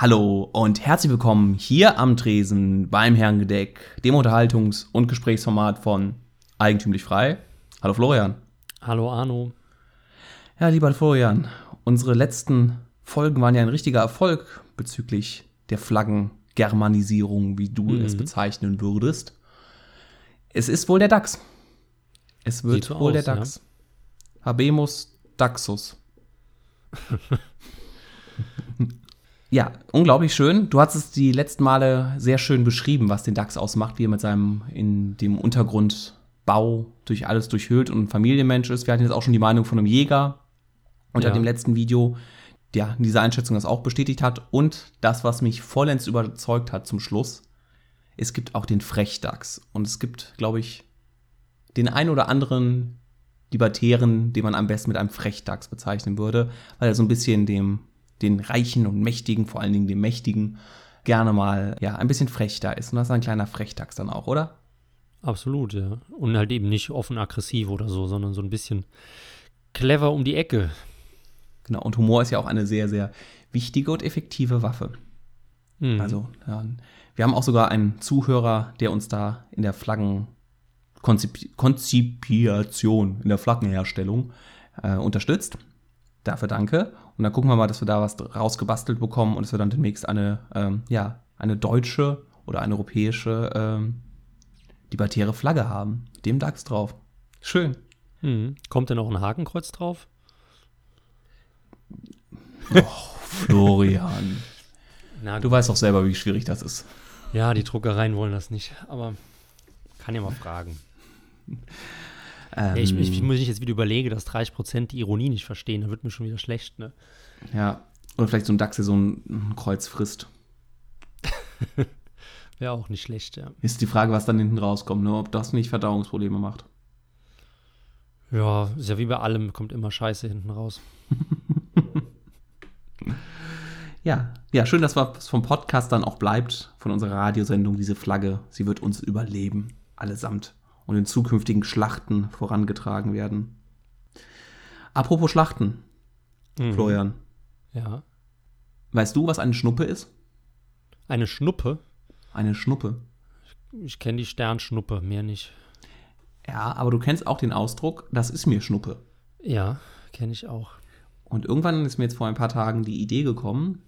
Hallo und herzlich willkommen hier am Tresen beim Herrengedeck, dem Unterhaltungs- und Gesprächsformat von Eigentümlich Frei. Hallo Florian. Hallo Arno. Ja, lieber Florian, unsere letzten Folgen waren ja ein richtiger Erfolg bezüglich der Flaggengermanisierung, wie du Mhm. es bezeichnen würdest. Es ist wohl der DAX. Es wird so wohl aus, der DAX. Habemus Daxus. Ja, unglaublich schön. Du hast es die letzten Male sehr schön beschrieben, was den DAX ausmacht, wie er mit seinem in dem Untergrundbau durch alles durchhüllt und ein Familienmensch ist. Wir hatten jetzt auch schon die Meinung von einem Jäger unter Ja. dem letzten Video, der diese Einschätzung das auch bestätigt hat. Und das, was mich vollends überzeugt hat zum Schluss, es gibt auch den Frechdachs. Und es gibt, glaube ich, den ein oder anderen Libertären, den man am besten mit einem Frechdachs bezeichnen würde, weil er so ein bisschen dem, den Reichen und Mächtigen, vor allen Dingen dem Mächtigen, gerne mal ja, ein bisschen frech da ist. Und das ist ein kleiner Frechdachs dann auch, oder? Absolut, ja. Und halt eben nicht offen aggressiv oder so, sondern so ein bisschen clever um die Ecke. Genau. Und Humor ist ja auch eine sehr, sehr wichtige und effektive Waffe. Mhm. Also, ja, wir haben auch sogar einen Zuhörer, der uns da in der Flaggenkonzipiation, in der Flaggenherstellung äh, unterstützt. Dafür danke. Und dann gucken wir mal, dass wir da was rausgebastelt bekommen und dass wir dann demnächst eine, ähm, ja, eine deutsche oder eine europäische ähm, libertäre Flagge haben. Mit Dem DAX drauf. Schön. Mhm. Kommt denn auch ein Hakenkreuz drauf? Florian. Na, Du weißt doch selber, wie schwierig das ist. Ja, die Druckereien wollen das nicht, aber kann ja mal fragen. Ähm, Ja, ich, ich, ich muss mich jetzt wieder überlegen, dass 30% die Ironie nicht verstehen, dann wird mir schon wieder schlecht, ne? ja. Oder vielleicht so ein DAX, der so ein, ein Kreuz frisst. Wäre auch nicht schlecht, ja. Ist die Frage, was dann hinten rauskommt, ne? ob das nicht Verdauungsprobleme macht. Ja, ist ja wie bei allem, kommt immer Scheiße hinten raus. Ja, ja, schön, dass was vom Podcast dann auch bleibt, von unserer Radiosendung, diese Flagge. Sie wird uns überleben, allesamt. Und in zukünftigen Schlachten vorangetragen werden. Apropos Schlachten, Mhm. Florian. Ja. Weißt du, was eine Schnuppe ist? Eine Schnuppe. Eine Schnuppe. Ich kenne die Sternschnuppe, mehr nicht. Ja, aber du kennst auch den Ausdruck, das ist mir Schnuppe. Ja, kenne ich auch. Und irgendwann ist mir jetzt vor ein paar Tagen die Idee gekommen,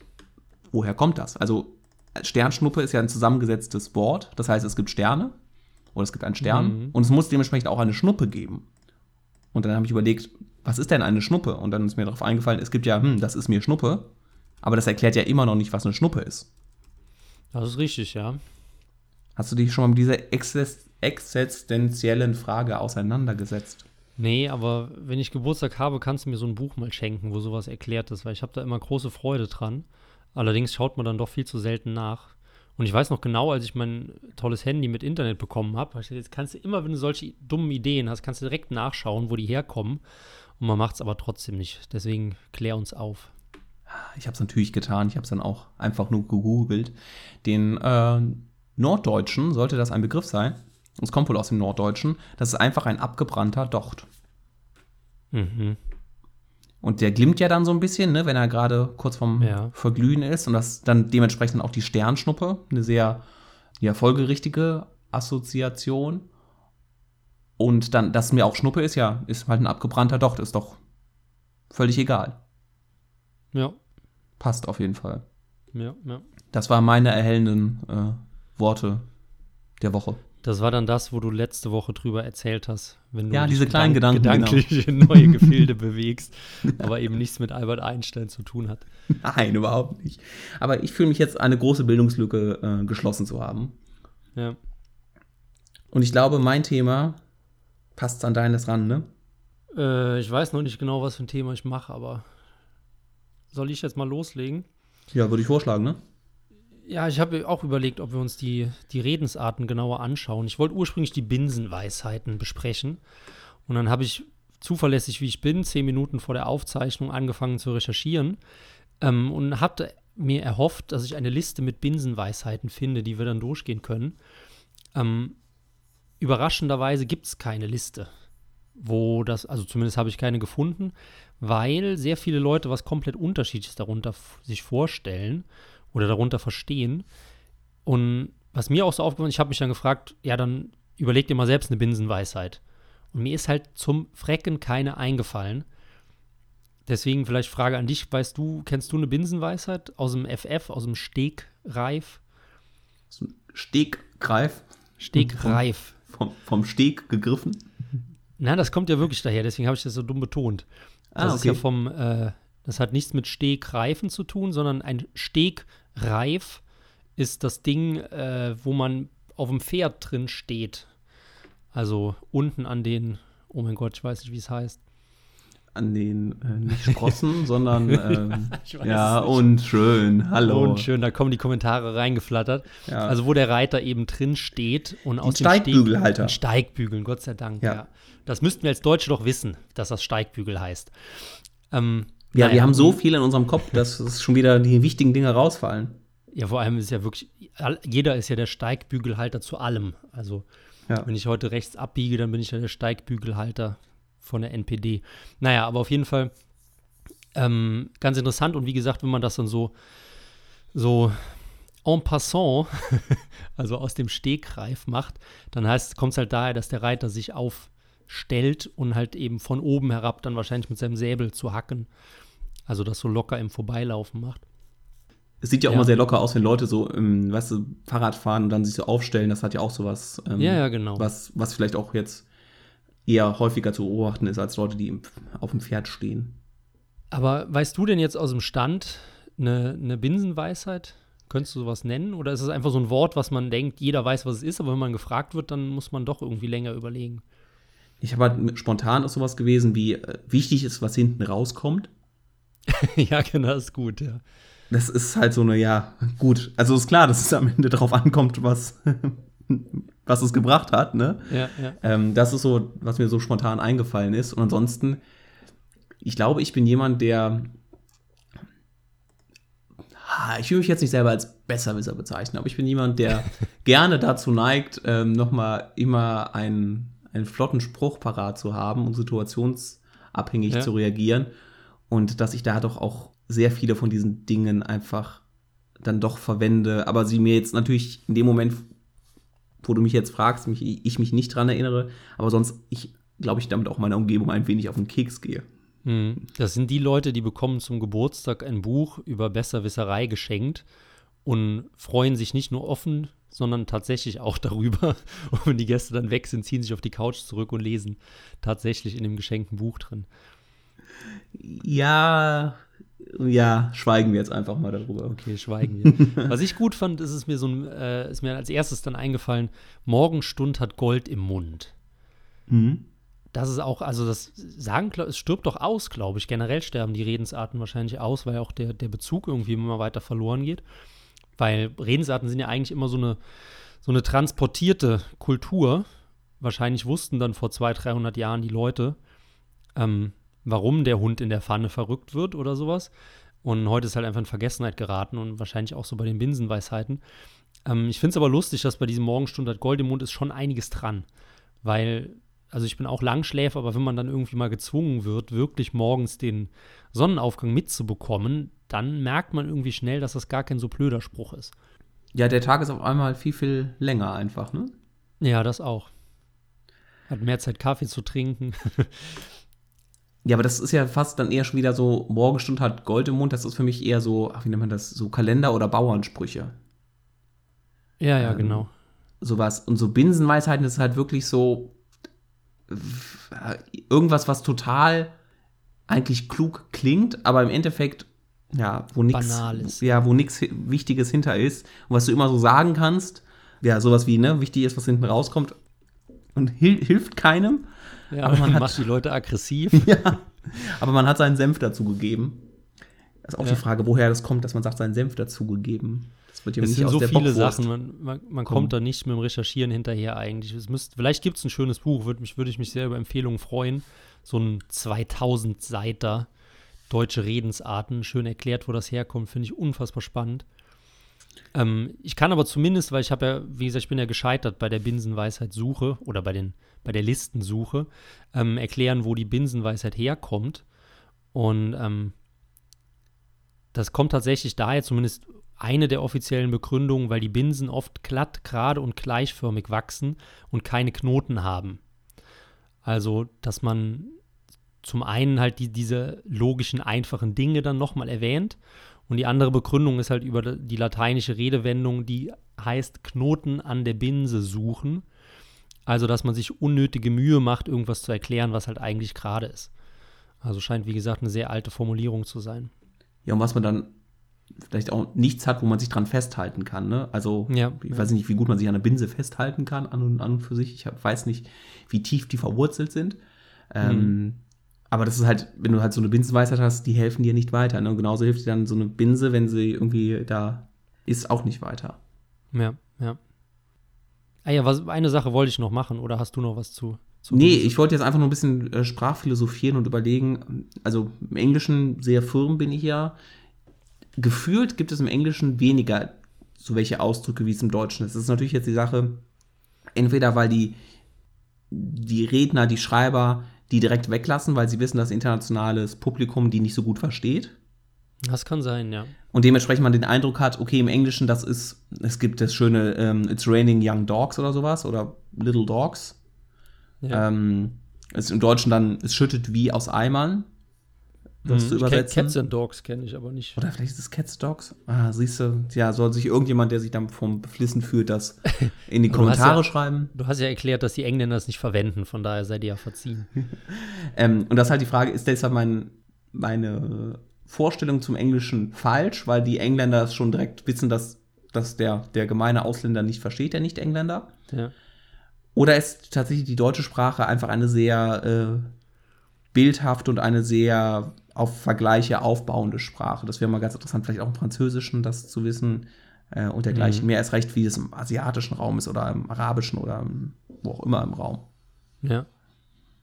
woher kommt das? Also Sternschnuppe ist ja ein zusammengesetztes Wort, das heißt, es gibt Sterne oder es gibt einen Stern Mhm. und es muss dementsprechend auch eine Schnuppe geben. Und dann habe ich überlegt, was ist denn eine Schnuppe? Und dann ist mir darauf eingefallen, es gibt ja, hm, das ist mir Schnuppe, aber das erklärt ja immer noch nicht, was eine Schnuppe ist. Das ist richtig, ja. Hast du dich schon mal mit dieser exist existenziellen Frage auseinandergesetzt? Nee, aber wenn ich Geburtstag habe, kannst du mir so ein Buch mal schenken, wo sowas erklärt ist, weil ich habe da immer große Freude dran. Allerdings schaut man dann doch viel zu selten nach. Und ich weiß noch genau, als ich mein tolles Handy mit Internet bekommen habe, jetzt kannst du immer, wenn du solche dummen Ideen hast, kannst du direkt nachschauen, wo die herkommen. Und man macht es aber trotzdem nicht. Deswegen klär uns auf. Ich habe es natürlich getan. Ich habe es dann auch einfach nur gegoogelt. Den äh, Norddeutschen sollte das ein Begriff sein. Es kommt wohl aus dem Norddeutschen. Das ist einfach ein abgebrannter Docht. Mhm. Und der glimmt ja dann so ein bisschen, ne, wenn er gerade kurz vorm Ja. Verglühen ist. Und das dann dementsprechend auch die Sternschnuppe. Eine sehr ja, folgerichtige Assoziation. Und dann, dass mir auch Schnuppe ist, ja, ist halt ein abgebrannter Docht. Ist doch völlig egal. Ja, Passt auf jeden Fall. ja, ja. Das waren meine erhellenden äh, Worte der Woche. Das war dann das, wo du letzte Woche drüber erzählt hast. Wenn du Ja, diese kleinen Gedanken, genau. gedanklich in neue Gefilde bewegst, aber eben nichts mit Albert Einstein zu tun hat. Nein, überhaupt nicht. Aber ich fühle mich jetzt eine große Bildungslücke äh, geschlossen zu haben. Ja. Und ich glaube, mein Thema passt an deines ran, ne? Äh, ich weiß noch nicht genau, was für ein Thema ich mache, aber soll ich jetzt mal loslegen? Ja, würde ich vorschlagen, ne? Ja, ich habe auch überlegt, ob wir uns die, die Redensarten genauer anschauen. Ich wollte ursprünglich die Binsenweisheiten besprechen. Und dann habe ich zuverlässig, wie ich bin, zehn Minuten vor der Aufzeichnung angefangen zu recherchieren ähm, und hatte mir erhofft, dass ich eine Liste mit Binsenweisheiten finde, die wir dann durchgehen können. Ähm, überraschenderweise gibt es keine Liste, wo das, also zumindest habe ich keine gefunden, weil sehr viele Leute was komplett Unterschiedliches darunter sich vorstellen. Oder darunter verstehen. Und was mir auch so aufgefallen ist, ich habe mich dann gefragt, ja, dann überleg dir mal selbst eine Binsenweisheit. Und mir ist halt zum Frecken keine eingefallen. Deswegen vielleicht Frage an dich, weißt du, kennst du eine Binsenweisheit aus dem FF, aus dem Stegreif? Stegreif? Stegreif. Vom, vom Steg gegriffen? Nein, das kommt ja wirklich daher, deswegen habe ich das so dumm betont. Das Ah, ist ja okay. vom, äh, das hat nichts mit Stegreifen zu tun, sondern ein Stegreif ist das Ding, äh, wo man auf dem Pferd drin steht. Also unten an den, oh mein Gott, ich weiß nicht, wie es heißt. An den, äh, nicht Sprossen, sondern, ähm, ja, nicht. und schön, hallo. Und schön, da kommen die Kommentare reingeflattert. Ja. Also wo der Reiter eben drin steht und aus dem Steigbügelhalter. Steg, Steigbügeln, Gott sei Dank. Ja. Ja. Das müssten wir als Deutsche doch wissen, dass das Steigbügel heißt. Ähm, Ja, naja, wir haben so viel in unserem Kopf, dass es schon wieder die wichtigen Dinge rausfallen. Ja, vor allem ist ja wirklich, jeder ist ja der Steigbügelhalter zu allem. Also, Ja. wenn ich heute rechts abbiege, dann bin ich ja der Steigbügelhalter von der NPD. Naja, aber auf jeden Fall ähm, ganz interessant und wie gesagt, wenn man das dann so, so en passant, also aus dem Stegreif macht, dann heißt, kommt es halt daher, dass der Reiter sich aufstellt und halt eben von oben herab dann wahrscheinlich mit seinem Säbel zu hacken. Also das so locker im Vorbeilaufen macht. Es sieht ja auch Ja. immer sehr locker aus, wenn Leute so, ähm, weißt du, Fahrrad fahren und dann sich so aufstellen. Das hat ja auch sowas, ähm, Ja, ja, genau. was, was vielleicht auch jetzt eher häufiger zu beobachten ist, als Leute, die im, auf dem Pferd stehen. Aber weißt du denn jetzt aus dem Stand eine, eine Binsenweisheit? Könntest du sowas nennen? Oder ist es einfach so ein Wort, was man denkt, jeder weiß, was es ist, aber wenn man gefragt wird, dann muss man doch irgendwie länger überlegen? Ich habe halt spontan ist sowas gewesen, wie äh, wichtig ist, was hinten rauskommt. ja, genau, das ist gut, ja. Das ist halt so eine, ja, gut. Also ist klar, dass es am Ende darauf ankommt, was, was es gebracht hat, ne? Ja, ja. Ähm, das ist so, was mir so spontan eingefallen ist. Und ansonsten, ich glaube, ich bin jemand, der. Ich will mich jetzt nicht selber als Besserwisser bezeichnen, aber ich bin jemand, der gerne dazu neigt, ähm, nochmal immer einen, einen flotten Spruch parat zu haben und situationsabhängig Ja. zu reagieren. Und dass ich da doch auch sehr viele von diesen Dingen einfach dann doch verwende, aber sie mir jetzt natürlich in dem Moment, wo du mich jetzt fragst, mich, ich mich nicht dran erinnere, aber sonst ich glaube ich damit auch meiner Umgebung ein wenig auf den Keks gehe. Hm. Das sind die Leute, die bekommen zum Geburtstag ein Buch über Besserwisserei geschenkt und freuen sich nicht nur offen, sondern tatsächlich auch darüber. Und wenn die Gäste dann weg sind, ziehen sich auf die Couch zurück und lesen tatsächlich in dem geschenkten Buch drin. Ja, ja, schweigen wir jetzt einfach mal darüber. Okay, schweigen wir. Was ich gut fand, ist es mir so ein, äh, ist mir als erstes dann eingefallen, Morgenstund hat Gold im Mund. Mhm. Das ist auch, also das sagen, es stirbt doch aus, glaube ich. Generell sterben die Redensarten wahrscheinlich aus, weil auch der, der Bezug irgendwie immer weiter verloren geht. Weil Redensarten sind ja eigentlich immer so eine, so eine transportierte Kultur. Wahrscheinlich wussten dann vor 200, 300 Jahren die Leute, ähm, warum der Hund in der Pfanne verrückt wird oder sowas. Und heute ist halt einfach in Vergessenheit geraten und wahrscheinlich auch so bei den Binsenweisheiten. Ähm, ich finde es aber lustig, dass bei diesem Morgenstund hat Gold im Mund ist schon einiges dran. Weil, also ich bin auch Langschläfer, aber wenn man dann irgendwie mal gezwungen wird, wirklich morgens den Sonnenaufgang mitzubekommen, dann merkt man irgendwie schnell, dass das gar kein so blöder Spruch ist. Ja, der Tag ist auf einmal viel, viel länger einfach, ne? Ja, das auch. Hat mehr Zeit, Kaffee zu trinken. Ja, aber das ist ja fast dann eher schon wieder so, Morgenstund hat Gold im Mund, das ist für mich eher so, ach, wie nennt man das, so Kalender- oder Bauernsprüche. ja, ja, Ähm, genau. Sowas. Und so Binsenweisheiten ist halt wirklich so irgendwas, was total eigentlich klug klingt, aber im Endeffekt, ja, wo nichts ja, wo nichts Wichtiges hinter ist und was du immer so sagen kannst, ja, sowas wie, ne, wichtig ist, was hinten rauskommt und hil hilft keinem. Ja, aber man macht die Leute aggressiv. Ja, aber man hat seinen Senf dazugegeben. Das ist auch Ja. die Frage, woher das kommt, dass man sagt, seinen Senf dazugegeben. Das wird ja nicht sind aus so der viele Bockwurst. Sachen, man, man, man kommt da nicht mit dem Recherchieren hinterher eigentlich. Es müsst, vielleicht gibt es ein schönes Buch, würde mich, würde ich mich sehr über Empfehlungen freuen. So ein 2000 Seiter deutsche Redensarten, schön erklärt, wo das herkommt, finde ich unfassbar spannend. Ähm, ich kann aber zumindest, weil ich habe ja, wie gesagt, ich bin ja gescheitert bei der Binsenweisheit-Suche oder bei, den, bei der Listensuche, ähm, erklären, wo die Binsenweisheit herkommt. Und ähm, das kommt tatsächlich daher, zumindest eine der offiziellen Begründungen, weil die Binsen oft glatt, gerade und gleichförmig wachsen und keine Knoten haben. Also, dass man zum einen halt die, diese logischen, einfachen Dinge dann nochmal erwähnt und die andere Begründung ist halt über die lateinische Redewendung, die heißt Knoten an der Binse suchen. Also, dass man sich unnötige Mühe macht, irgendwas zu erklären, was halt eigentlich gerade ist. Also scheint, wie gesagt, eine sehr alte Formulierung zu sein. Ja, und was man dann vielleicht auch nichts hat, wo man sich dran festhalten kann. Ne? Also, ja, ich ja. weiß nicht, wie gut man sich an der Binse festhalten kann, an und an für sich. Ich weiß nicht, wie tief die verwurzelt sind. Ähm, mhm. aber das ist halt, wenn du halt so eine Binsenweisheit hast, die helfen dir nicht weiter. Ne? Und genauso hilft dir dann so eine Binse, wenn sie irgendwie da ist, auch nicht weiter. Ja, ja. Ah ja, was, eine Sache wollte ich noch machen, oder hast du noch was zu? zu nee, ich wollte jetzt einfach nur ein bisschen äh, sprachphilosophieren und überlegen, also im Englischen sehr firm bin ich ja. Gefühlt gibt es im Englischen weniger so welche Ausdrücke, wie es im Deutschen ist. Das ist natürlich jetzt die Sache, entweder weil die, die Redner, die Schreiber die direkt weglassen, weil sie wissen, dass internationales Publikum die nicht so gut versteht. Das kann sein, ja. Und dementsprechend man den Eindruck hat, okay, im Englischen, das ist, es gibt das schöne ähm, It's Raining Young Dogs oder sowas oder Little Dogs. Ja. Ähm, es im Deutschen dann, es schüttet wie aus Eimern. Das hm, zu übersetzen. Cats and Dogs kenne ich aber nicht. Oder vielleicht ist es Cats Dogs? Ah, siehst du, ja, soll sich irgendjemand, der sich dann vom Beflissen fühlt, das in die Kommentare ja, schreiben. Du hast ja erklärt, dass die Engländer es nicht verwenden, von daher seid ihr ja verziehen. ähm, und das ist halt die Frage, ist deshalb mein, meine Vorstellung zum Englischen falsch, weil die Engländer es schon direkt wissen, dass, dass der, der gemeine Ausländer nicht versteht, der Nicht-Engländer. Ja. Oder ist tatsächlich die deutsche Sprache einfach eine sehr äh, bildhafte und eine sehr auf Vergleiche aufbauende Sprache. Das wäre mal ganz interessant, vielleicht auch im Französischen das zu wissen äh, und dergleichen. Mhm. Mehr als recht, wie es im asiatischen Raum ist oder im arabischen oder im, wo auch immer im Raum. Ja.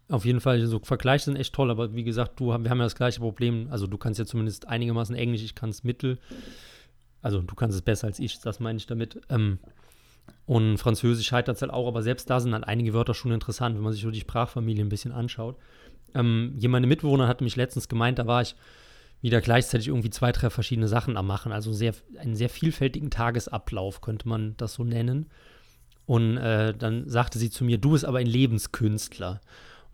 Auf jeden Fall, so Vergleiche sind echt toll, aber wie gesagt, du, wir haben ja das gleiche Problem. Also du kannst ja zumindest einigermaßen Englisch, ich kann es mittel. Also du kannst es besser als ich, das meine ich damit. Ähm, und Französisch scheitert es halt auch, aber selbst da sind halt einige Wörter schon interessant, wenn man sich so die Sprachfamilie ein bisschen anschaut. Ähm, meine Mitbewohner hat mich letztens gemeint, da war ich wieder gleichzeitig irgendwie zwei, drei verschiedene Sachen am Machen. Also sehr, einen sehr vielfältigen Tagesablauf, könnte man das so nennen. Und äh, dann sagte sie zu mir, du bist aber ein Lebenskünstler.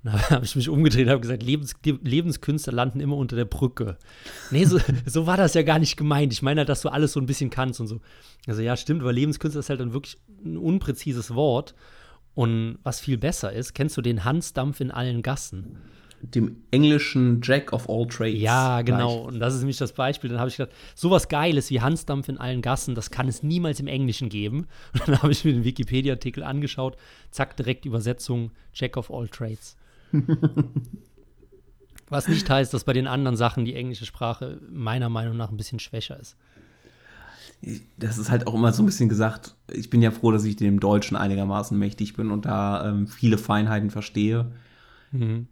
Und da habe ich mich umgedreht und habe gesagt, Lebens, Lebenskünstler landen immer unter der Brücke. Nee, so, so, war das ja gar nicht gemeint. Ich meine halt, dass du alles so ein bisschen kannst und so. Also ja, stimmt, aber Lebenskünstler ist halt dann wirklich ein unpräzises Wort. Und was viel besser ist, kennst du den Hansdampf in allen Gassen? Dem englischen Jack of all trades. Ja, genau. Gleich. Und das ist nämlich das Beispiel. Dann habe ich gedacht, sowas Geiles wie Hansdampf in allen Gassen, das kann es niemals im Englischen geben. Und dann habe ich mir den Wikipedia-Artikel angeschaut, zack, direkt Übersetzung Jack of all trades. Was nicht heißt, dass bei den anderen Sachen die englische Sprache meiner Meinung nach ein bisschen schwächer ist. Das ist halt auch immer so ein bisschen gesagt. Ich bin ja froh, dass ich dem Deutschen einigermaßen mächtig bin und da ähm, viele Feinheiten verstehe. Mhm.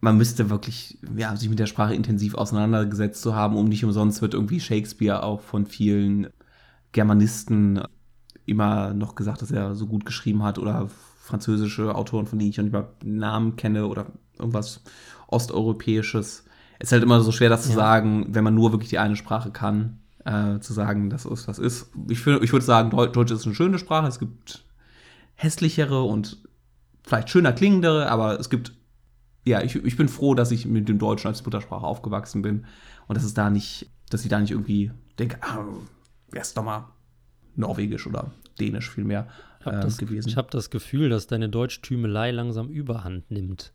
Man müsste wirklich ja, sich mit der Sprache intensiv auseinandergesetzt zu haben, um nicht umsonst wird irgendwie Shakespeare auch von vielen Germanisten immer noch gesagt, dass er so gut geschrieben hat oder französische Autoren, von denen ich noch nicht mal Namen kenne oder irgendwas Osteuropäisches. Es ist halt immer so schwer, das ja. zu sagen, wenn man nur wirklich die eine Sprache kann, äh, zu sagen, dass es das ist. Ich, ich würde sagen, Deutsch ist eine schöne Sprache. Es gibt hässlichere und vielleicht schöner klingendere, aber es gibt, ja, ich, ich bin froh, dass ich mit dem Deutschen als Muttersprache aufgewachsen bin und dass es da nicht, dass ich da nicht irgendwie denke, ah, wär's doch mal Norwegisch oder Dänisch vielmehr hab das, gewesen. Ich habe das Gefühl, dass deine Deutschtümelei langsam Überhand nimmt.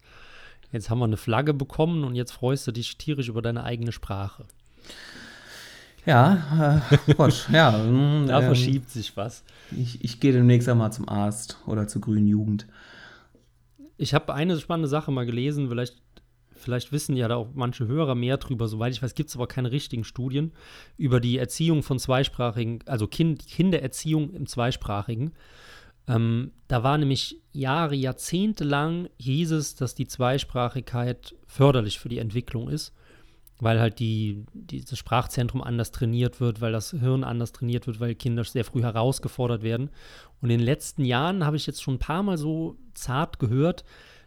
Jetzt haben wir eine Flagge bekommen und jetzt freust du dich tierisch über deine eigene Sprache. Ja, äh, Gott, ja. da ähm, verschiebt sich was. Ich, ich gehe demnächst einmal zum Arzt oder zur Grünen Jugend. Ich habe eine spannende Sache mal gelesen, vielleicht vielleicht wissen ja da auch manche Hörer mehr drüber. Soweit ich weiß, gibt es aber keine richtigen Studien über die Erziehung von zweisprachigen, also kind, Kindererziehung im Zweisprachigen. Ähm, da war nämlich Jahre, Jahrzehnte lang hieß es, dass die Zweisprachigkeit förderlich für die Entwicklung ist, weil halt die, dieses Sprachzentrum anders trainiert wird, weil das Hirn anders trainiert wird, weil Kinder sehr früh herausgefordert werden. Und in den letzten Jahren habe ich jetzt schon ein paar Mal so zart gehört,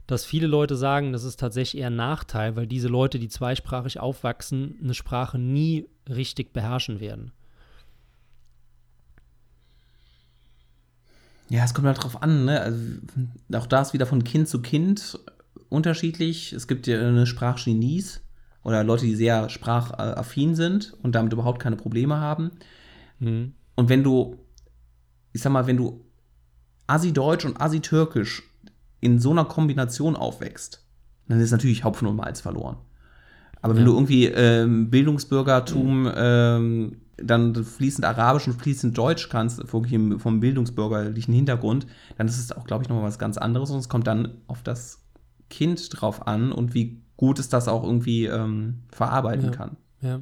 dass viele Leute sagen, das ist tatsächlich eher ein Nachteil, weil diese Leute, die zweisprachig aufwachsen, eine Sprache nie richtig beherrschen werden. Ja, es kommt halt drauf an, ne? Also auch da ist wieder von Kind zu Kind unterschiedlich. Es gibt ja eine Sprachgenies, oder Leute, die sehr sprachaffin sind und damit überhaupt keine Probleme haben. Mhm. Und wenn du, ich sag mal, wenn du Assi-Deutsch und Assi-Türkisch in so einer Kombination aufwächst, dann ist natürlich Hopfen und Malz verloren. Aber wenn Ja. du irgendwie ähm, Bildungsbürgertum, ähm, dann fließend Arabisch und fließend Deutsch kannst, wirklich vom bildungsbürgerlichen Hintergrund, dann ist es auch, glaube ich, nochmal was ganz anderes und es kommt dann auf das Kind drauf an und wie gut es das auch irgendwie ähm, verarbeiten Ja. kann. Ja.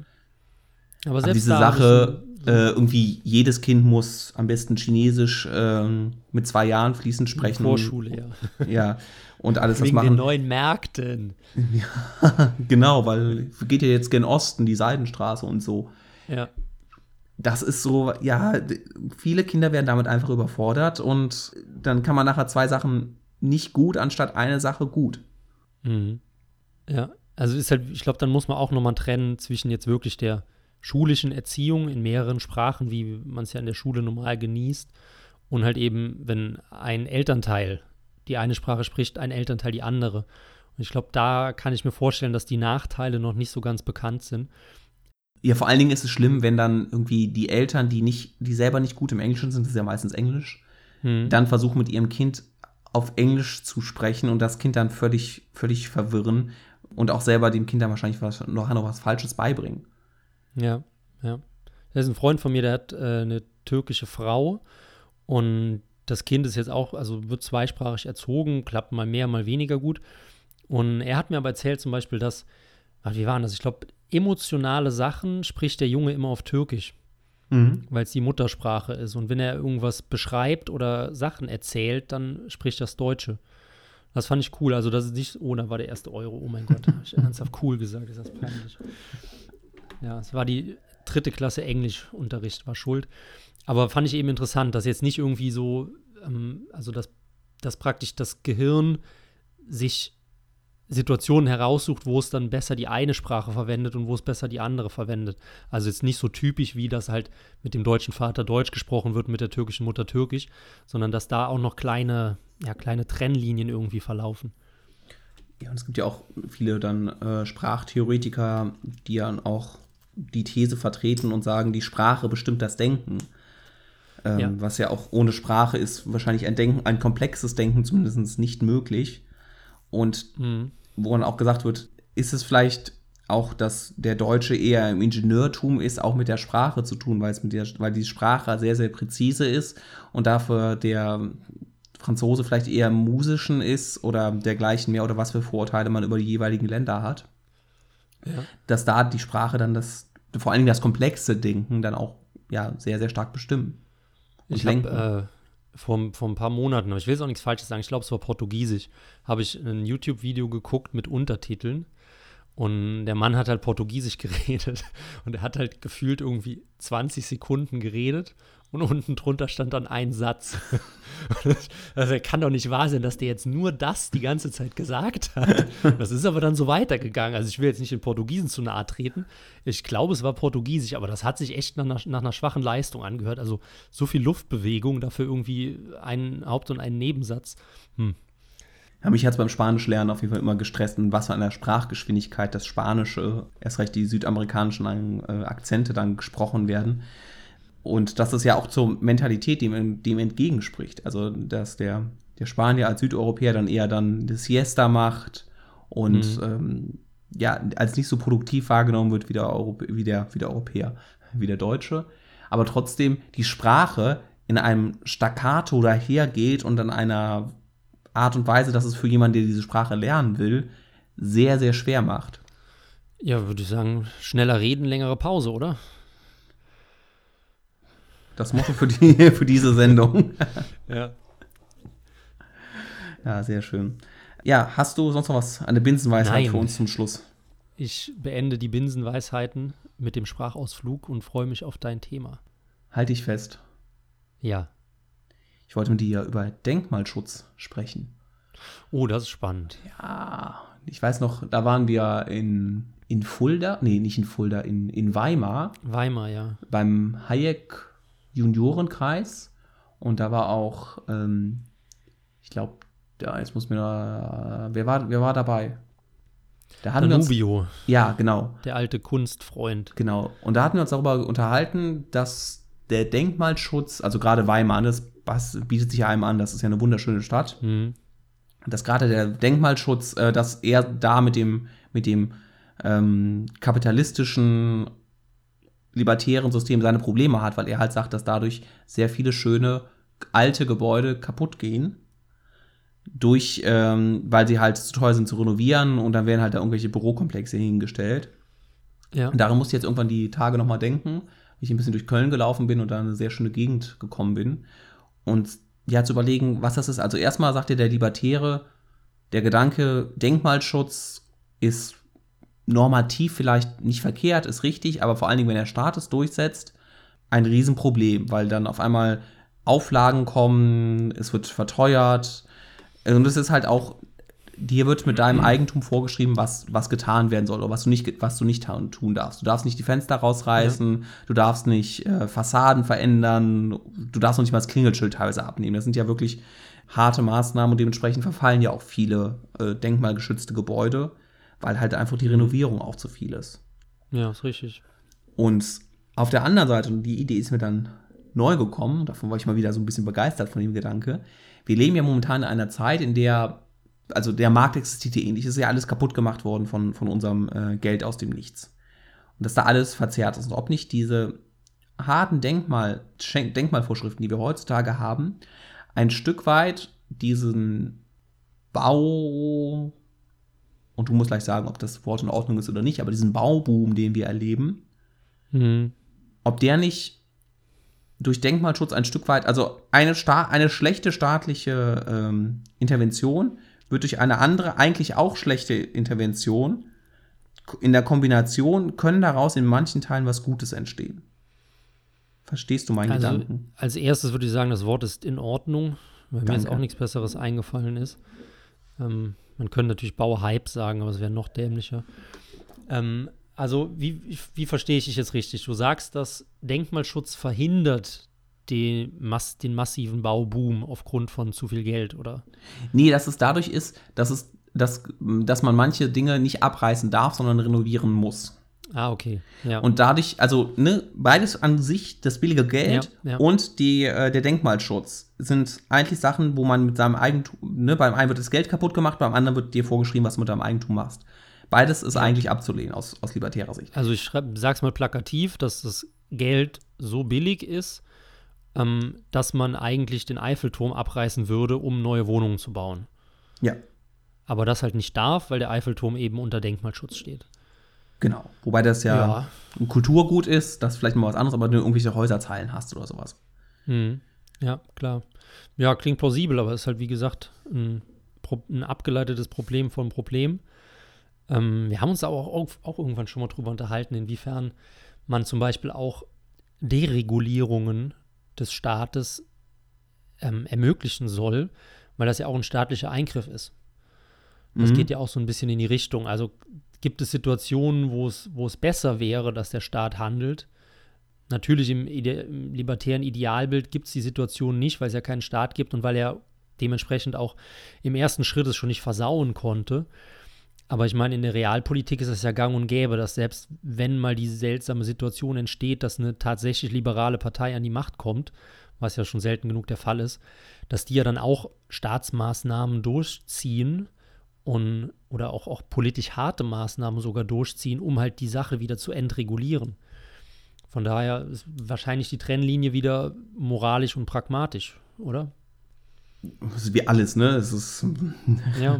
Aber Aber selbst diese hab ich Sache, so- äh, irgendwie jedes Kind muss am besten Chinesisch ähm, mit zwei Jahren fließend sprechen. Vorschule, ja. Ja, und alles das Wegen den machen. neuen Märkten. genau, weil geht ja jetzt gen Osten, die Seidenstraße und so. Ja. Das ist so, ja, viele Kinder werden damit einfach überfordert und dann kann man nachher zwei Sachen nicht gut, anstatt eine Sache gut. Mhm. Ja, also ist halt, ich glaube, dann muss man auch nochmal trennen zwischen jetzt wirklich der schulischen Erziehung in mehreren Sprachen, wie man es ja in der Schule normal genießt, und halt eben, wenn ein Elternteil die eine Sprache spricht, ein Elternteil die andere. Und ich glaube, da kann ich mir vorstellen, dass die Nachteile noch nicht so ganz bekannt sind. Ja, vor allen Dingen ist es schlimm, wenn dann irgendwie die Eltern, die nicht, die selber nicht gut im Englischen sind, das ist ja meistens Englisch, Hm. dann versuchen mit ihrem Kind auf Englisch zu sprechen und das Kind dann völlig, völlig verwirren und auch selber dem Kind dann wahrscheinlich was, noch, was Falsches beibringen. Ja, ja. Da ist ein Freund von mir, der hat äh, eine türkische Frau und das Kind ist jetzt auch, also wird zweisprachig erzogen, klappt mal mehr, mal weniger gut. Und er hat mir aber erzählt zum Beispiel, dass, ach, wie waren das? Ich glaube, emotionale Sachen spricht der Junge immer auf Türkisch, weil es die Muttersprache ist. Und wenn er irgendwas beschreibt oder Sachen erzählt, dann spricht das Deutsche. Das fand ich cool. Also, das ist nicht, oh, da war der erste Euro. Oh mein Gott, habe ich ernsthaft cool gesagt. Ist das peinlich. Ja, es war die dritte Klasse Englischunterricht, war schuld. Aber fand ich eben interessant, dass jetzt nicht irgendwie so, ähm, also dass, dass praktisch das Gehirn sich Situationen heraussucht, wo es dann besser die eine Sprache verwendet und wo es besser die andere verwendet. Also jetzt nicht so typisch, wie das halt mit dem deutschen Vater Deutsch gesprochen wird, mit der türkischen Mutter Türkisch, sondern dass da auch noch kleine, ja, kleine Trennlinien irgendwie verlaufen. Ja, und es gibt ja auch viele dann äh, Sprachtheoretiker, die dann auch die These vertreten und sagen, die Sprache bestimmt das Denken. Ähm, Ja. Was ja auch ohne Sprache ist wahrscheinlich ein Denken, ein komplexes Denken zumindest nicht möglich. Und Mhm. wo dann auch gesagt wird, ist es vielleicht auch, dass der Deutsche eher im Ingenieurtum ist, auch mit der Sprache zu tun, weil es mit der, weil die Sprache sehr, sehr präzise ist und dafür der Franzose vielleicht eher musischen ist oder dergleichen mehr oder was für Vorurteile man über die jeweiligen Länder hat. Ja. Dass da die Sprache dann das, vor allen Dingen das komplexe Denken dann auch ja, sehr, sehr stark bestimmen. Ich habe äh, vor, vor ein paar Monaten, aber ich will jetzt auch nichts Falsches sagen, ich glaube, es war Portugiesisch, habe ich ein YouTube-Video geguckt mit Untertiteln. Und der Mann hat halt Portugiesisch geredet. Und er hat halt gefühlt irgendwie 20 Sekunden geredet. Und unten drunter stand dann ein Satz. also kann doch nicht wahr sein, dass der jetzt nur das die ganze Zeit gesagt hat. Das ist aber dann so weitergegangen. Also ich will jetzt nicht den Portugiesen zu nahe treten. Ich glaube, es war Portugiesisch, aber das hat sich echt nach einer, nach einer schwachen Leistung angehört. Also so viel Luftbewegung, dafür irgendwie einen Haupt- und einen Nebensatz. Hm. Ja, mich hat es beim Spanischlernen auf jeden Fall immer gestresst, in was für einer Sprachgeschwindigkeit das Spanische, erst recht die südamerikanischen äh, Akzente dann gesprochen werden. Und dass es ja auch zur Mentalität dem, dem entgegenspricht. Also, dass der, der Spanier als Südeuropäer dann eher dann das Siesta macht und ähm, ja, als nicht so produktiv wahrgenommen wird wie der, Europä wie, der, wie der Europäer, wie der Deutsche. Aber trotzdem die Sprache in einem Staccato dahergeht und an einer Art und Weise, dass es für jemanden, der diese Sprache lernen will, sehr, sehr schwer macht. Ja, würde ich sagen, schneller reden, längere Pause, oder? Das Motto für, die, für diese Sendung. Ja. Ja, sehr schön. Ja, hast du sonst noch was, eine Binsenweisheit Nein. für uns zum Schluss? Ich beende die Binsenweisheiten mit dem Sprachausflug und freue mich auf dein Thema. Halt dich fest. Ja. Ich wollte mit dir über Denkmalschutz sprechen. Oh, das ist spannend. Ja, ich weiß noch, da waren wir in, in Fulda, nee, nicht in Fulda, in, in Weimar Weimar, ja. beim Hayek Juniorenkreis. Und da war auch, ähm, ich glaube, ja, jetzt muss mir, da, wer war, wer war dabei? Da hatten Danubio. Wir uns, ja, genau. Der alte Kunstfreund. Genau. Und da hatten wir uns darüber unterhalten, dass der Denkmalschutz, also gerade Weimar, das bietet sich ja einem an, das ist ja eine wunderschöne Stadt. Mhm. Dass gerade der Denkmalschutz, äh, dass er da mit dem, mit dem ähm, kapitalistischen, libertären System seine Probleme hat, weil er halt sagt, dass dadurch sehr viele schöne alte Gebäude kaputt gehen durch, ähm, weil sie halt zu teuer sind zu renovieren und dann werden halt da irgendwelche Bürokomplexe hingestellt. Ja. Und daran musste ich jetzt irgendwann die Tage nochmal denken, wie ich ein bisschen durch Köln gelaufen bin und da eine sehr schöne Gegend gekommen bin. Und ja, zu überlegen, was das ist. Also erstmal sagte der Libertäre, der Gedanke, Denkmalschutz ist normativ vielleicht nicht verkehrt, ist richtig, aber vor allen Dingen, wenn der Staat es durchsetzt, ein Riesenproblem, weil dann auf einmal Auflagen kommen, es wird verteuert, und es ist halt auch, dir wird mit deinem Eigentum vorgeschrieben, was, was getan werden soll oder was du nicht, was du nicht tun darfst. Du darfst nicht die Fenster rausreißen, ja. du darfst nicht äh, Fassaden verändern, du darfst noch nicht mal das Klingelschild teilweise abnehmen. Das sind ja wirklich harte Maßnahmen und dementsprechend verfallen ja auch viele äh, denkmalgeschützte Gebäude, weil halt einfach die Renovierung auch zu viel ist. Ja, ist richtig. Und auf der anderen Seite, und die Idee ist mir dann neu gekommen, davon war ich mal wieder so ein bisschen begeistert von dem Gedanke, wir leben ja momentan in einer Zeit, in der, also der Markt existiert ja ähnlich, es ist ja alles kaputt gemacht worden von, von unserem äh, Geld aus dem Nichts. Und dass da alles verzerrt ist. Und ob nicht diese harten Denkmal, Denkmalvorschriften, die wir heutzutage haben, ein Stück weit diesen Bau, und du musst gleich sagen, ob das Wort in Ordnung ist oder nicht, aber diesen Bauboom, den wir erleben, mhm. ob der nicht durch Denkmalschutz ein Stück weit, also eine, Sta eine schlechte staatliche ähm, Intervention wird durch eine andere, eigentlich auch schlechte Intervention in der Kombination können daraus in manchen Teilen was Gutes entstehen. Verstehst du meinen also, Gedanken? Als erstes würde ich sagen, das Wort ist in Ordnung, weil Danke. mir jetzt auch nichts Besseres eingefallen ist. Ähm, man könnte natürlich Bauhype sagen, aber es wäre noch dämlicher. Ähm, also, wie, wie verstehe ich dich jetzt richtig? Du sagst, dass Denkmalschutz verhindert den, Mass den massiven Bauboom aufgrund von zu viel Geld, oder? Nee, dass es dadurch ist, dass, es, dass, dass man manche Dinge nicht abreißen darf, sondern renovieren muss. Ah, okay. Ja. Und dadurch, also ne, beides an sich, das billige Geld ja, ja. und die, äh, der Denkmalschutz sind eigentlich Sachen, wo man mit seinem Eigentum, ne, beim einen wird das Geld kaputt gemacht, beim anderen wird dir vorgeschrieben, was du mit deinem Eigentum machst. Beides ist eigentlich abzulehnen aus, aus libertärer Sicht. Also ich schreib, sag's mal plakativ, dass das Geld so billig ist, ähm, dass man eigentlich den Eiffelturm abreißen würde, um neue Wohnungen zu bauen. Ja. Aber das halt nicht darf, weil der Eiffelturm eben unter Denkmalschutz steht. Genau. Wobei das ja, ja. ein Kulturgut ist, das vielleicht mal was anderes, aber du irgendwelche Häuserzeilen hast oder sowas. Hm. Ja, klar. Ja, klingt plausibel, aber ist halt, wie gesagt, ein, ein abgeleitetes Problem von Problem. Ähm, wir haben uns aber auch, auch irgendwann schon mal drüber unterhalten, inwiefern man zum Beispiel auch Deregulierungen des Staates ähm, ermöglichen soll, weil das ja auch ein staatlicher Eingriff ist. Das mhm. geht ja auch so ein bisschen in die Richtung. Also gibt es Situationen, wo es, wo es besser wäre, dass der Staat handelt. Natürlich im, Ide im libertären Idealbild gibt es die Situation nicht, weil es ja keinen Staat gibt und weil er dementsprechend auch im ersten Schritt es schon nicht versauen konnte. Aber ich meine, in der Realpolitik ist es ja gang und gäbe, dass selbst wenn mal diese seltsame Situation entsteht, dass eine tatsächlich liberale Partei an die Macht kommt, was ja schon selten genug der Fall ist, dass die ja dann auch Staatsmaßnahmen durchziehen und oder auch, auch politisch harte Maßnahmen sogar durchziehen, um halt die Sache wieder zu entregulieren. Von daher ist wahrscheinlich die Trennlinie wieder moralisch und pragmatisch, oder? Das ist wie alles, ne? Es ist ja.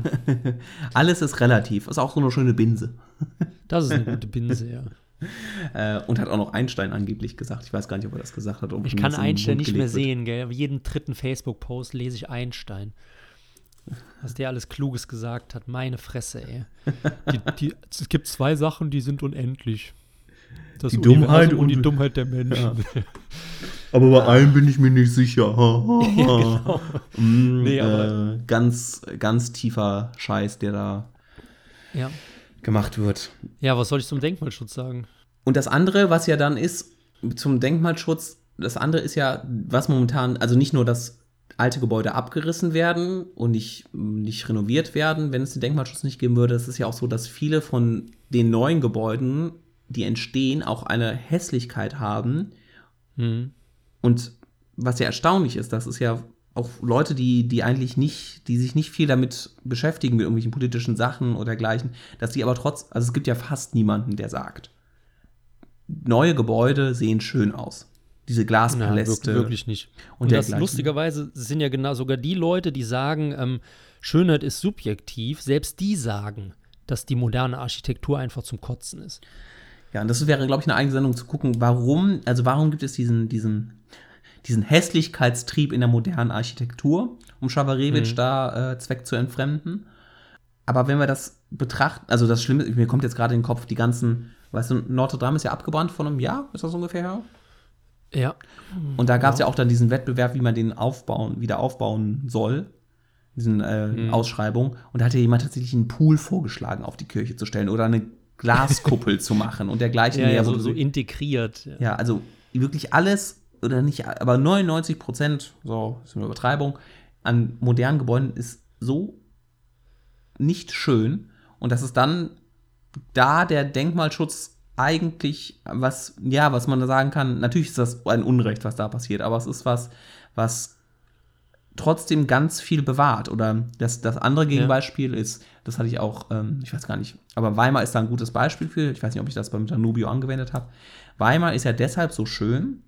alles ist relativ. Ist auch so eine schöne Binse. Das ist eine gute Binse, ja. Äh, und hat auch noch Einstein angeblich gesagt. Ich weiß gar nicht, ob er das gesagt hat. ich kann Einstein nicht mehr wird. sehen, gell? Jeden dritten Facebook-Post lese ich Einstein. Was der alles Kluges gesagt hat. Meine Fresse, ey. Die, die, es gibt zwei Sachen, die sind unendlich. Das die Dummheit und, und, die Dummheit der Menschen. Ja. Aber bei einem bin ich mir nicht sicher. ja, genau. mm, nee, äh, ganz, ganz tiefer Scheiß, der da ja. gemacht wird. Ja, was soll ich zum Denkmalschutz sagen? Und das andere, was ja dann ist, zum Denkmalschutz, das andere ist ja, was momentan, also nicht nur, dass alte Gebäude abgerissen werden und nicht, nicht renoviert werden, wenn es den Denkmalschutz nicht geben würde. Es ist ja auch so, dass viele von den neuen Gebäuden, die entstehen, auch eine Hässlichkeit haben. Mhm. Und was ja erstaunlich ist, das ist ja auch Leute, die, die eigentlich nicht, die sich nicht viel damit beschäftigen, mit irgendwelchen politischen Sachen oder dergleichen, dass die aber trotz, also es gibt ja fast niemanden, der sagt, neue Gebäude sehen schön aus. Diese Glaspaläste. Ja, wirklich nicht. Und, und das lustigerweise sind ja genau sogar die Leute, die sagen, ähm, Schönheit ist subjektiv, selbst die sagen, dass die moderne Architektur einfach zum Kotzen ist. Ja, und das wäre, glaube ich, eine eigene Sendung zu gucken, warum, also warum gibt es diesen, diesen diesen Hässlichkeitstrieb in der modernen Architektur, um Schawarewitsch mhm. da äh, Zweck zu entfremden. Aber wenn wir das betrachten, also das Schlimme, mir kommt jetzt gerade in den Kopf, die ganzen, weißt du, Notre Dame ist ja abgebrannt vor einem Jahr, ist das ungefähr her? Ja. Und da gab es ja. ja. auch dann diesen Wettbewerb, wie man den aufbauen, wieder aufbauen soll, diesen äh, mhm. Ausschreibung. Und da hat ja jemand tatsächlich einen Pool vorgeschlagen, auf die Kirche zu stellen oder eine Glaskuppel zu machen und dergleichen. Ja, ja so, so integriert. Ja. ja, also wirklich alles oder nicht, aber 99 Prozent, so ist eine Übertreibung, an modernen Gebäuden ist so nicht schön. Und das ist dann da der Denkmalschutz eigentlich was, ja, was man da sagen kann, natürlich ist das ein Unrecht, was da passiert, aber es ist was, was trotzdem ganz viel bewahrt. Oder das, das andere Gegenbeispiel ja. ist, das hatte ich auch, ähm, ich weiß gar nicht, aber Weimar ist da ein gutes Beispiel für. Ich weiß nicht, ob ich das beim Danubio angewendet habe. Weimar ist ja deshalb so schön,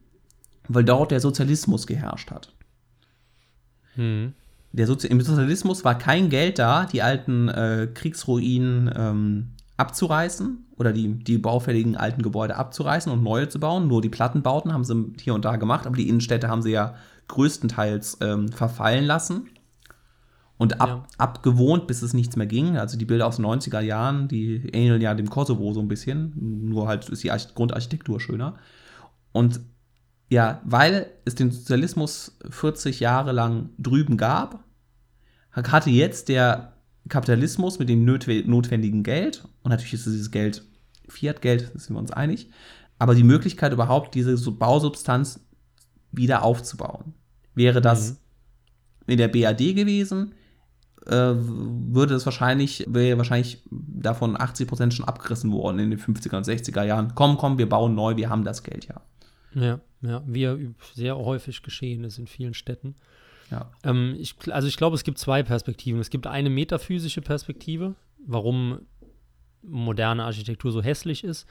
weil dort der Sozialismus geherrscht hat. Hm. Der Sozi Im Sozialismus war kein Geld da, die alten äh, Kriegsruinen ähm, abzureißen oder die, die baufälligen alten Gebäude abzureißen und neue zu bauen. Nur die Plattenbauten haben sie hier und da gemacht, aber die Innenstädte haben sie ja größtenteils ähm, verfallen lassen und ab, ja. abgewohnt, bis es nichts mehr ging. Also die Bilder aus den 90er Jahren, die ähneln ja dem Kosovo so ein bisschen, nur halt ist die Grundarchitektur schöner. Und ja, weil es den Sozialismus 40 Jahre lang drüben gab, hatte jetzt der Kapitalismus mit dem notwendigen Geld, und natürlich ist dieses Geld Fiat-Geld, da sind wir uns einig, aber die Möglichkeit überhaupt, diese Bausubstanz wieder aufzubauen. Wäre das mhm. in der BAD gewesen, äh, würde es wahrscheinlich, wäre wahrscheinlich davon 80% schon abgerissen worden in den 50er und 60er Jahren. Komm, komm, wir bauen neu, wir haben das Geld ja. Ja, ja, wie ja sehr häufig geschehen ist in vielen Städten. Ja. Ähm, ich, also ich glaube, es gibt zwei Perspektiven. Es gibt eine metaphysische Perspektive, warum moderne Architektur so hässlich ist.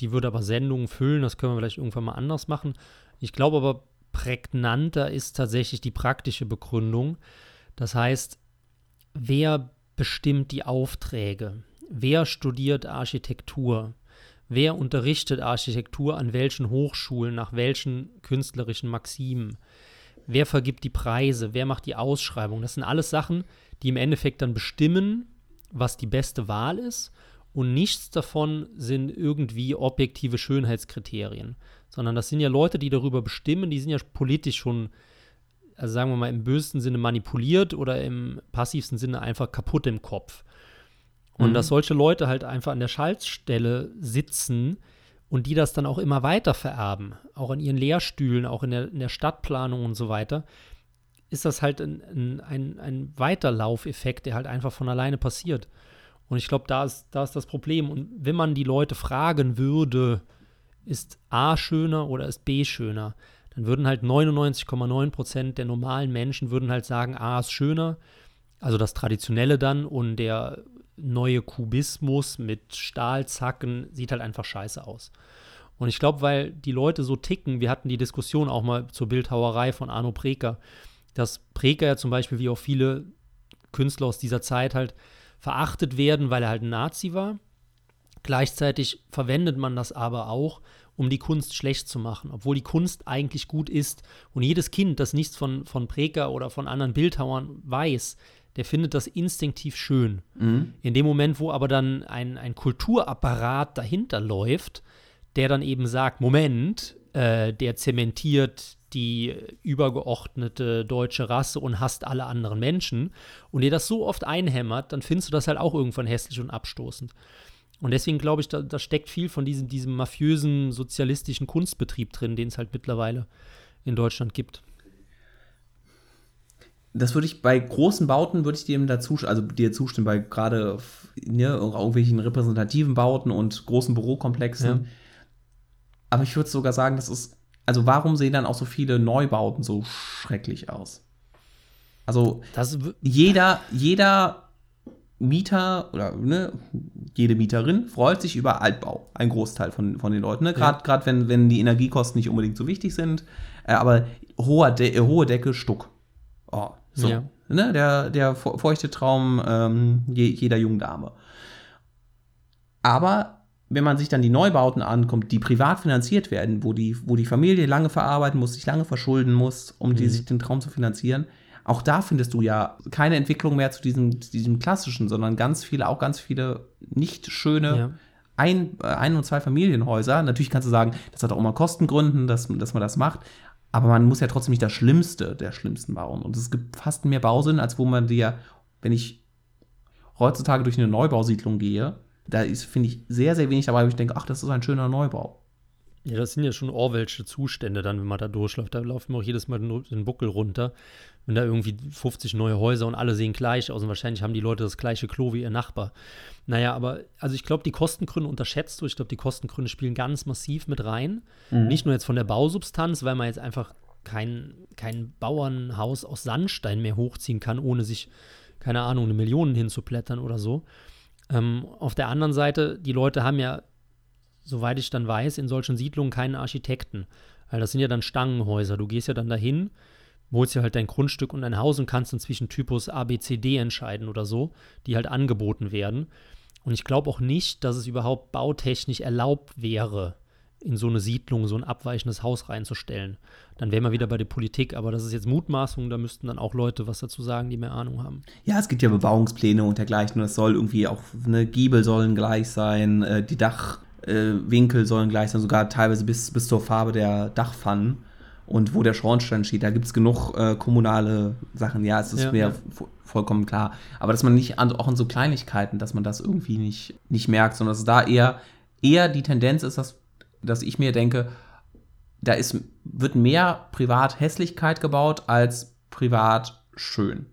Die würde aber Sendungen füllen, das können wir vielleicht irgendwann mal anders machen. Ich glaube aber, prägnanter ist tatsächlich die praktische Begründung. Das heißt, wer bestimmt die Aufträge? Wer studiert Architektur? Wer unterrichtet Architektur an welchen Hochschulen, nach welchen künstlerischen Maximen? Wer vergibt die Preise? Wer macht die Ausschreibung? Das sind alles Sachen, die im Endeffekt dann bestimmen, was die beste Wahl ist. Und nichts davon sind irgendwie objektive Schönheitskriterien, sondern das sind ja Leute, die darüber bestimmen, die sind ja politisch schon, also sagen wir mal, im bösesten Sinne manipuliert oder im passivsten Sinne einfach kaputt im Kopf. Und mhm. dass solche Leute halt einfach an der Schaltstelle sitzen und die das dann auch immer weiter vererben, auch in ihren Lehrstühlen, auch in der, in der Stadtplanung und so weiter, ist das halt ein, ein, ein Weiterlaufeffekt, der halt einfach von alleine passiert. Und ich glaube, da ist, da ist das Problem. Und wenn man die Leute fragen würde, ist A schöner oder ist B schöner, dann würden halt 99,9 Prozent der normalen Menschen würden halt sagen, A ist schöner, also das Traditionelle dann und der neue Kubismus mit Stahlzacken sieht halt einfach scheiße aus. Und ich glaube, weil die Leute so ticken, wir hatten die Diskussion auch mal zur Bildhauerei von Arno Preker, dass Preker ja zum Beispiel wie auch viele Künstler aus dieser Zeit halt verachtet werden, weil er halt ein Nazi war. Gleichzeitig verwendet man das aber auch, um die Kunst schlecht zu machen, obwohl die Kunst eigentlich gut ist. Und jedes Kind, das nichts von, von Preker oder von anderen Bildhauern weiß, der findet das instinktiv schön. Mhm. In dem Moment, wo aber dann ein, ein Kulturapparat dahinter läuft, der dann eben sagt, Moment, äh, der zementiert die übergeordnete deutsche Rasse und hasst alle anderen Menschen und dir das so oft einhämmert, dann findest du das halt auch irgendwann hässlich und abstoßend. Und deswegen glaube ich, da, da, steckt viel von diesem, diesem mafiösen sozialistischen Kunstbetrieb drin, den es halt mittlerweile in Deutschland gibt. Das würde ich bei großen Bauten würde ich dir dazu, also dir zustimmen, bei gerade ne, irgendwelchen repräsentativen Bauten und großen Bürokomplexen. Ja. Aber ich würde sogar sagen, das ist, also warum sehen dann auch so viele Neubauten so schrecklich aus? Also jeder, jeder Mieter oder ne, jede Mieterin freut sich über Altbau, ein Großteil von, von den Leuten. Ne? Gerade ja. wenn, wenn die Energiekosten nicht unbedingt so wichtig sind. Äh, aber hoher De hohe Decke, Stuck. Oh, so. Ja. Ne? Der, der feuchte Traum ähm, jeder jungen Dame. Aber wenn man sich dann die Neubauten ankommt, die privat finanziert werden, wo die, wo die Familie lange verarbeiten muss, sich lange verschulden muss, um mhm. die, sich den Traum zu finanzieren, auch da findest du ja keine Entwicklung mehr zu diesem, diesem klassischen, sondern ganz viele, auch ganz viele nicht schöne ja. ein, äh, ein- und zwei Familienhäuser. Natürlich kannst du sagen, das hat auch immer Kostengründen, dass, dass man das macht. Aber man muss ja trotzdem nicht das Schlimmste der Schlimmsten bauen. Und es gibt fast mehr Bausinn, als wo man dir, wenn ich heutzutage durch eine Neubausiedlung gehe, da ist, finde ich, sehr, sehr wenig dabei, wo ich denke, ach, das ist ein schöner Neubau. Ja, das sind ja schon Orwellsche Zustände dann, wenn man da durchläuft. Da laufen wir auch jedes Mal den Buckel runter. Wenn da irgendwie 50 neue Häuser und alle sehen gleich aus und wahrscheinlich haben die Leute das gleiche Klo wie ihr Nachbar. Naja, aber also ich glaube, die Kostengründe unterschätzt du. Ich glaube, die Kostengründe spielen ganz massiv mit rein. Mhm. Nicht nur jetzt von der Bausubstanz, weil man jetzt einfach kein, kein Bauernhaus aus Sandstein mehr hochziehen kann, ohne sich, keine Ahnung, eine Million hinzuplättern oder so. Ähm, auf der anderen Seite, die Leute haben ja soweit ich dann weiß, in solchen Siedlungen keinen Architekten. Weil das sind ja dann Stangenhäuser. Du gehst ja dann dahin, holst dir halt dein Grundstück und dein Haus und kannst dann zwischen Typus A, B, C, D entscheiden oder so, die halt angeboten werden. Und ich glaube auch nicht, dass es überhaupt bautechnisch erlaubt wäre, in so eine Siedlung so ein abweichendes Haus reinzustellen. Dann wären wir wieder bei der Politik, aber das ist jetzt Mutmaßung, da müssten dann auch Leute was dazu sagen, die mehr Ahnung haben. Ja, es gibt ja Bebauungspläne und dergleichen und es soll irgendwie auch, ne, Giebel sollen gleich sein, äh, die Dach, äh, sollen gleich sein, sogar teilweise bis, bis zur Farbe der Dachpfannen. Und wo der Schornstein steht, da gibt es genug äh, kommunale Sachen. Ja, es ist ja, mir ja. vollkommen klar. Aber dass man nicht an, auch in so Kleinigkeiten, dass man das irgendwie nicht, nicht merkt, sondern dass da eher, eher die Tendenz ist, dass, dass ich mir denke, da ist, wird mehr privat Hässlichkeit gebaut als privat schön.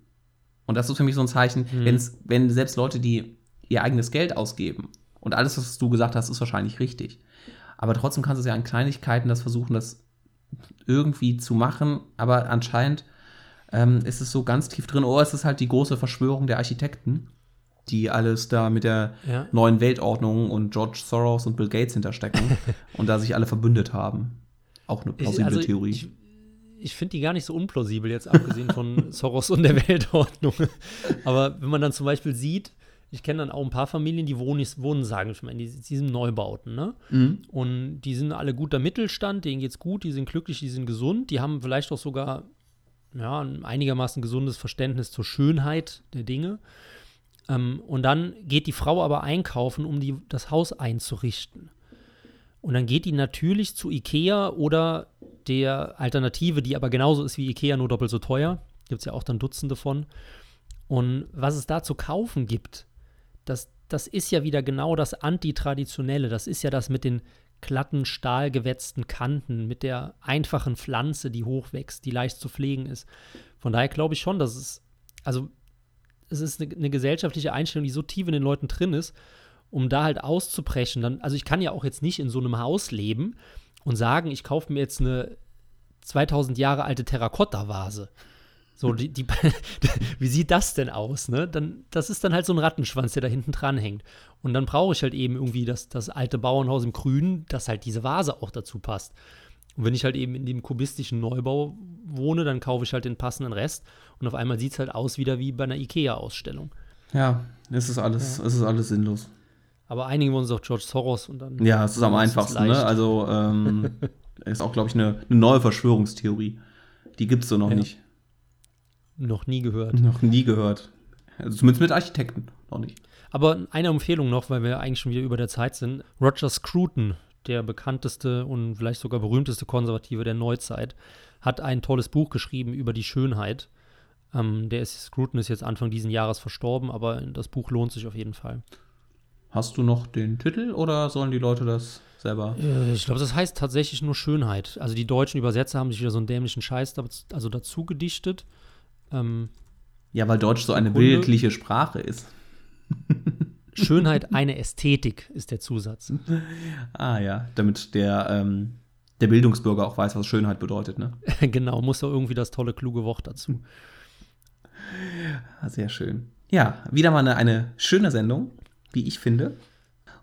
Und das ist für mich so ein Zeichen, mhm. wenn selbst Leute, die ihr eigenes Geld ausgeben und alles, was du gesagt hast, ist wahrscheinlich richtig. Aber trotzdem kannst du es ja an Kleinigkeiten das versuchen, das irgendwie zu machen. Aber anscheinend ähm, ist es so ganz tief drin. Oh, es ist halt die große Verschwörung der Architekten, die alles da mit der ja. neuen Weltordnung und George Soros und Bill Gates hinterstecken und da sich alle verbündet haben. Auch eine plausible also Theorie. Ich, ich finde die gar nicht so unplausibel, jetzt abgesehen von Soros und der Weltordnung. Aber wenn man dann zum Beispiel sieht, ich kenne dann auch ein paar Familien, die wohnen, wohnen sagen wir mal, in diesen Neubauten, ne? Mhm. Und die sind alle guter Mittelstand, denen geht's gut, die sind glücklich, die sind gesund, die haben vielleicht auch sogar ja, ein einigermaßen gesundes Verständnis zur Schönheit der Dinge. Ähm, und dann geht die Frau aber einkaufen, um die, das Haus einzurichten. Und dann geht die natürlich zu Ikea oder der Alternative, die aber genauso ist wie Ikea, nur doppelt so teuer. Gibt es ja auch dann Dutzende von. Und was es da zu kaufen gibt, das, das ist ja wieder genau das Antitraditionelle. Das ist ja das mit den glatten, stahlgewetzten Kanten, mit der einfachen Pflanze, die hochwächst, die leicht zu pflegen ist. Von daher glaube ich schon, dass es, also es ist eine, eine, gesellschaftliche Einstellung, die so tief in den Leuten drin ist, um da halt auszubrechen. Dann, also ich kann ja auch jetzt nicht in so einem Haus leben und sagen, ich kaufe mir jetzt eine 2000 Jahre alte Terrakotta-Vase. So, die, die, wie sieht das denn aus? Ne? Dann, das ist dann halt so ein Rattenschwanz, der da hinten dran hängt. Und dann brauche ich halt eben irgendwie das, das alte Bauernhaus im Grünen, dass halt diese Vase auch dazu passt. Und wenn ich halt eben in dem kubistischen Neubau wohne, dann kaufe ich halt den passenden Rest und auf einmal sieht es halt aus wieder wie bei einer IKEA-Ausstellung. Ja, es ist alles, ja. es ist alles sinnlos. Aber einigen wir uns auf George Soros und dann. Ja, es ist am einfachsten, ne? Also ähm, ist auch, glaube ich, eine, eine, neue Verschwörungstheorie. Die gibt es so noch ja. nicht. Noch nie gehört. Noch nie gehört. Also zumindest mit Architekten noch nicht. Aber eine Empfehlung noch, weil wir eigentlich schon wieder über der Zeit sind. Roger Scruton, der bekannteste und vielleicht sogar berühmteste Konservative der Neuzeit, hat ein tolles Buch geschrieben über die Schönheit. Ähm, der ist, Scruton ist jetzt Anfang dieses Jahres verstorben, aber das Buch lohnt sich auf jeden Fall. Hast du noch den Titel oder sollen die Leute das selber? Äh, Ich glaube, das heißt tatsächlich nur Schönheit. Also die deutschen Übersetzer haben sich wieder so einen dämlichen Scheiß da, also dazu gedichtet. Ähm, Ja, weil Deutsch so eine Kunde. bildliche Sprache ist. Schönheit eine Ästhetik ist der Zusatz. Ah ja, damit der, ähm, der Bildungsbürger auch weiß, was Schönheit bedeutet, ne? genau, muss doch irgendwie das tolle, kluge Wort dazu. Ah, Sehr schön. Ja, wieder mal eine, eine schöne Sendung, wie ich finde.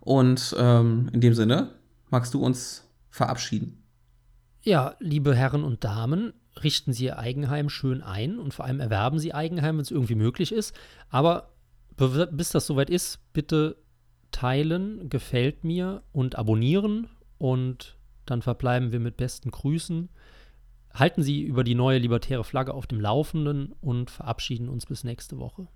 Und ähm, in dem Sinne, magst du uns verabschieden? Ja, liebe Herren und Damen, richten Sie Ihr Eigenheim schön ein und vor allem erwerben Sie Eigenheim, wenn es irgendwie möglich ist. Aber be- bis das soweit ist, bitte teilen, gefällt mir und abonnieren und dann verbleiben wir mit besten Grüßen. Halten Sie über die neue libertäre Flagge auf dem Laufenden und verabschieden uns bis nächste Woche.